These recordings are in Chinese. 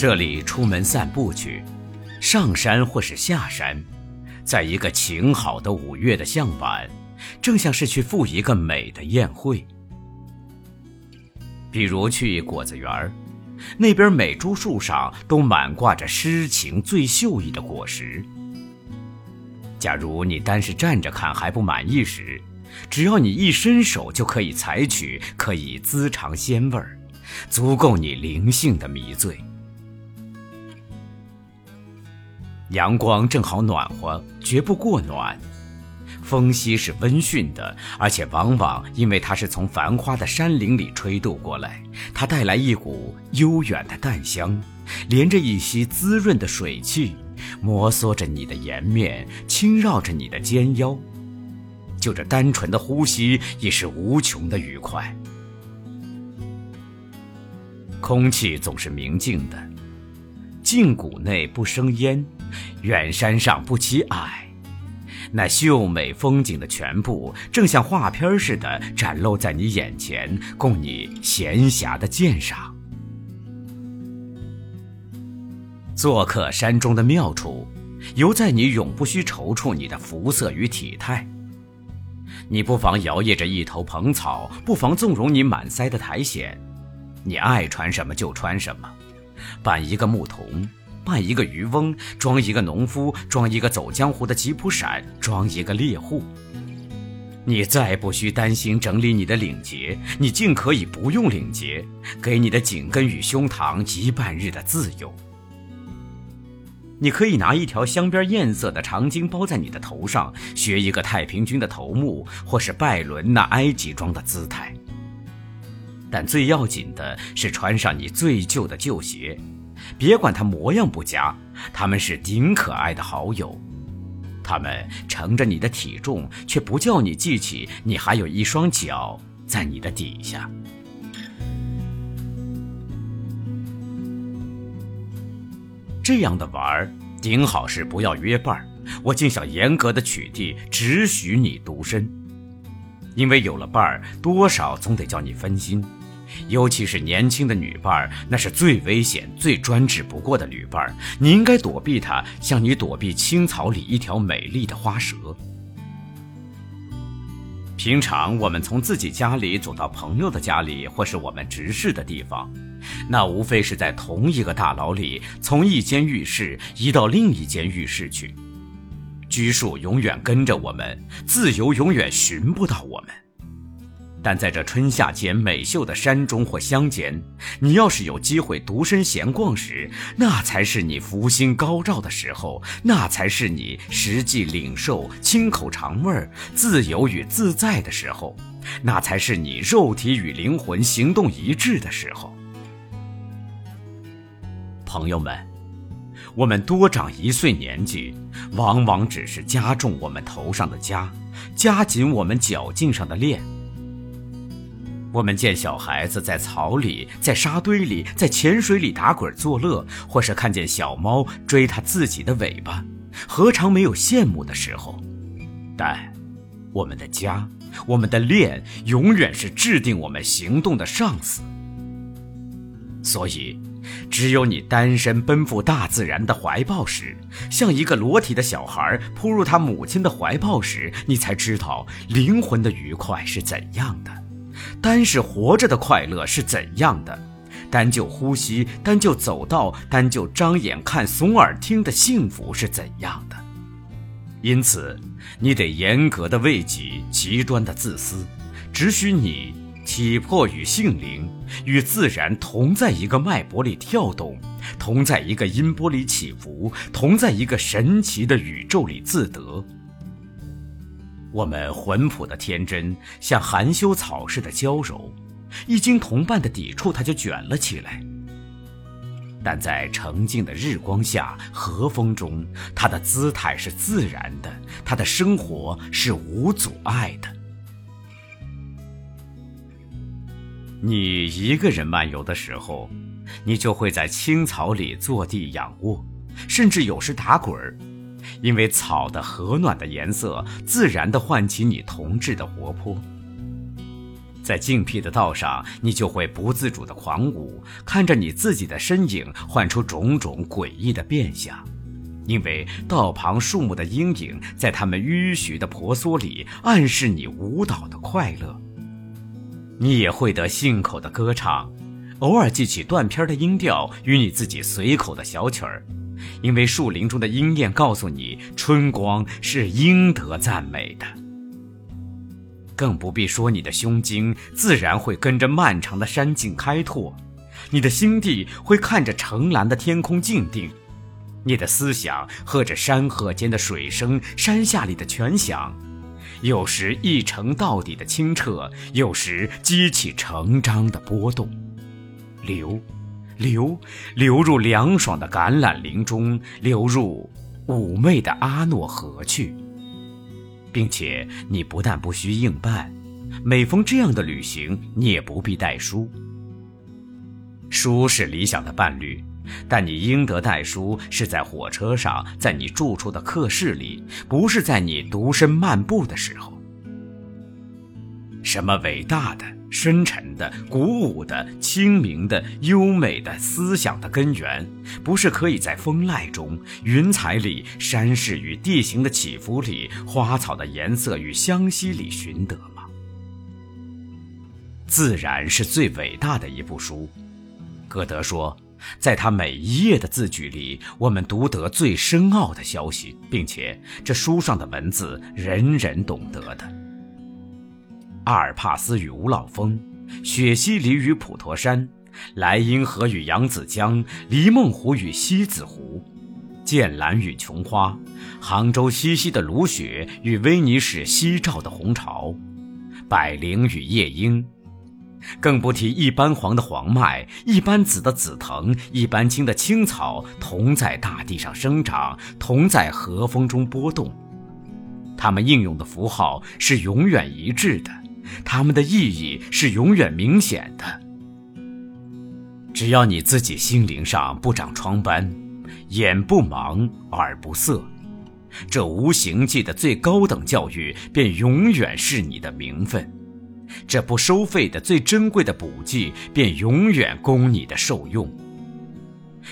这里出门散步去，上山或是下山，在一个晴好的五月的向晚，正像是去赴一个美的宴会。比如去果子园儿，那边每株树上都满挂着诗情最秀逸的果实。假如你单是站着看还不满意时，只要你一伸手就可以采取，可以滋尝鲜味儿，足够你灵性的迷醉。阳光正好暖和，绝不过暖；风息是温驯的，而且往往因为它是从繁花的山林里吹渡过来，它带来一股悠远的淡香，连着一些滋润的水汽，摩挲着你的颜面，轻绕着你的肩腰。就这单纯的呼吸，已是无穷的愉快。空气总是明净的，静谷内不生烟。远山上不起霭，那秀美风景的全部，正像画片似的展露在你眼前，供你闲暇的鉴赏。做客山中的妙处，犹在你永不需踌躇你的肤色与体态。你不妨摇曳着一头蓬草，不妨纵容你满腮的苔藓，你爱穿什么就穿什么，扮一个牧童。扮一个渔翁，装一个农夫，装一个走江湖的吉普闪，装一个猎户。你再不需担心整理你的领结，你尽可以不用领结，给你的颈根与胸膛一半日的自由。你可以拿一条镶边艳色的长巾包在你的头上，学一个太平军的头目，或是拜伦那埃及装的姿态。但最要紧的是穿上你最旧的旧鞋。别管它模样不佳，他们是顶可爱的好友。他们承着你的体重，却不叫你记起你还有一双脚在你的底下。这样的玩儿，顶好是不要约伴儿。我竟想严格的取缔，只许你独身，因为有了伴儿，多少总得叫你分心。尤其是年轻的女伴儿，那是最危险、最专制不过的女伴儿。你应该躲避她，像你躲避青草里一条美丽的花蛇。平常我们从自己家里走到朋友的家里，或是我们直视的地方，那无非是在同一个大牢里，从一间浴室移到另一间浴室去。拘束永远跟着我们，自由永远寻不到我们。但在这春夏间美秀的山中或乡间，你要是有机会独身闲逛时，那才是你福星高照的时候，那才是你实际领受清口尝味儿、自由与自在的时候，那才是你肉体与灵魂行动一致的时候。朋友们，我们多长一岁年纪，往往只是加重我们头上的枷，加紧我们脚劲上的链。我们见小孩子在草里、在沙堆里、在浅水里打滚作乐，或是看见小猫追它自己的尾巴，何尝没有羡慕的时候？但，我们的家、我们的恋，永远是制定我们行动的上司。所以，只有你单身奔赴大自然的怀抱时，像一个裸体的小孩扑入他母亲的怀抱时，你才知道灵魂的愉快是怎样的。单是活着的快乐是怎样的？单就呼吸，单就走道，单就张眼看、耸耳听的幸福是怎样的？因此，你得严格的为己，极端的自私，只许你体魄与性灵与自然同在一个脉搏里跳动，同在一个音波里起伏，同在一个神奇的宇宙里自得。我们浑朴的天真，像含羞草似的娇柔，一经同伴的抵触，它就卷了起来。但在澄净的日光下，和风中，它的姿态是自然的，它的生活是无阻碍的。你一个人漫游的时候，你就会在青草里坐地仰卧，甚至有时打滚儿。因为草的和暖的颜色，自然地唤起你童稚的活泼。在静僻的道上，你就会不自主的狂舞，看着你自己的身影幻出种种诡异的变相，因为道旁树木的阴影在它们迂徐的婆娑里暗示你舞蹈的快乐。你也会得信口的歌唱，偶尔记起断片的音调与你自己随口的小曲儿，因为树林中的鹰燕告诉你，春光是应得赞美的。更不必说，你的胸襟自然会跟着漫长的山径开拓，你的心地会看着澄蓝的天空静定，你的思想和着山河间的水声、山下里的泉响，有时一程到底的清澈，有时激起成章的波动，流，流，流入凉爽的橄榄林中，流入妩媚的阿诺河去。并且你不但不需应伴，每逢这样的旅行，你也不必带书。书是理想的伴侣，但你应得带书是在火车上，在你住处的客室里，不是在你独身漫步的时候。什么伟大的？深沉的、鼓舞的、清明的、优美的思想的根源，不是可以在风籁中、云彩里、山势与地形的起伏里、花草的颜色与香息里寻得吗？自然是最伟大的一部书。歌德说，在他每一页的字句里，我们读得最深奥的消息，并且这书上的文字，人人懂得的。阿尔帕斯与五老峰，雪西里与普陀山，莱茵河与扬子江，黎梦湖与西子湖，剑兰与琼花，杭州西溪的芦雪与威尼斯夕照的红潮，百灵与夜莺，更不提一般黄的黄麦，一般紫的紫藤，一般青的青草，同在大地上生长，同在和风中波动，它们应用的符号是永远一致的。它们的意义是永远明显的。只要你自己心灵上不长疮斑，眼不盲，耳不涩，这无形界的最高等教育便永远是你的名分；这不收费的最珍贵的补剂便永远供你的受用。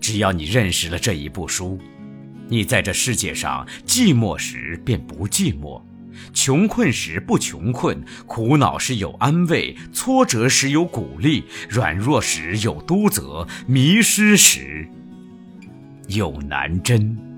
只要你认识了这一部书，你在这世界上寂寞时便不寂寞。穷困时不穷困，苦恼时有安慰，挫折时有鼓励，软弱时有督责，迷失时有南针。